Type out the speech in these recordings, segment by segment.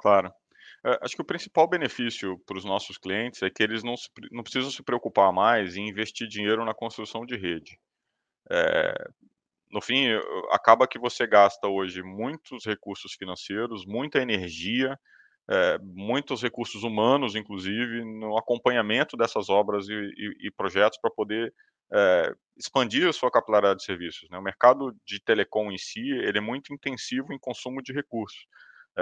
Claro. Eh, acho que o principal benefício para os nossos clientes é que eles não se não precisam se preocupar mais em investir dinheiro na construção de rede. Eh, no fim, acaba que você gasta hoje muitos recursos financeiros, muita energia, eh, muitos recursos humanos, inclusive, no acompanhamento dessas obras e e e projetos para poder, eh, expandir a sua capilaridade de serviços, né. O mercado de telecom em si, ele é muito intensivo em consumo de recursos.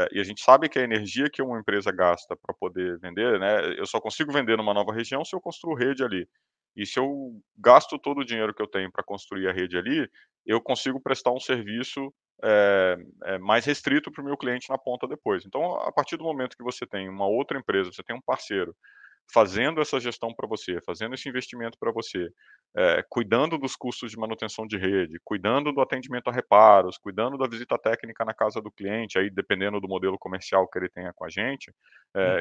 Eh, e a gente sabe que a energia que uma empresa gasta para poder vender, né, eu só consigo vender numa nova região se eu construo rede ali. E se eu gasto todo o dinheiro que eu tenho para construir a rede ali, eu consigo prestar um serviço, eh eh, mais restrito para o meu cliente na ponta depois. Então, a partir do momento que você tem uma outra empresa, você tem um parceiro fazendo essa gestão para você, fazendo esse investimento para você, eh, cuidando dos custos de manutenção de rede, cuidando do atendimento a reparos, cuidando da visita técnica na casa do cliente, aí dependendo do modelo comercial que ele tenha com a gente,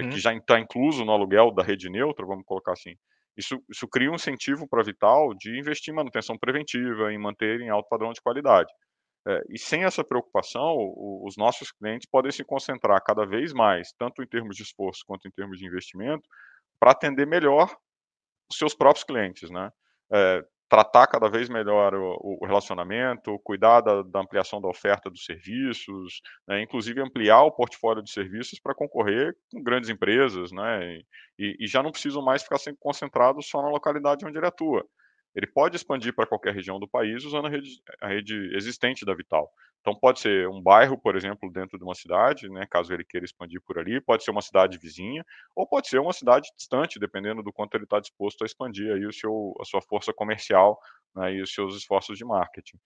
que Uhum. já está incluso no aluguel da rede neutra, vamos colocar assim. Isso isso cria um incentivo para a Vital de investir em manutenção preventiva, em manter em alto padrão de qualidade. Eh, e sem essa preocupação, os nossos clientes podem se concentrar cada vez mais, tanto em termos de esforço quanto em termos de investimento, para atender melhor os seus próprios clientes, né. Eh, tratar cada vez melhor o o relacionamento, cuidar da da ampliação da oferta dos serviços, né, inclusive ampliar o portfólio de serviços para concorrer com grandes empresas, né, e e já não precisam mais ficar sempre concentrados só na localidade onde ele atua. Ele pode expandir para qualquer região do país usando a rede a rede existente da Vital. Então pode ser um bairro, por exemplo, dentro de uma cidade, né, caso ele queira expandir por ali, pode ser uma cidade vizinha, ou pode ser uma cidade distante, dependendo do quanto ele está disposto a expandir aí o seu a sua força comercial, né, e os seus esforços de marketing.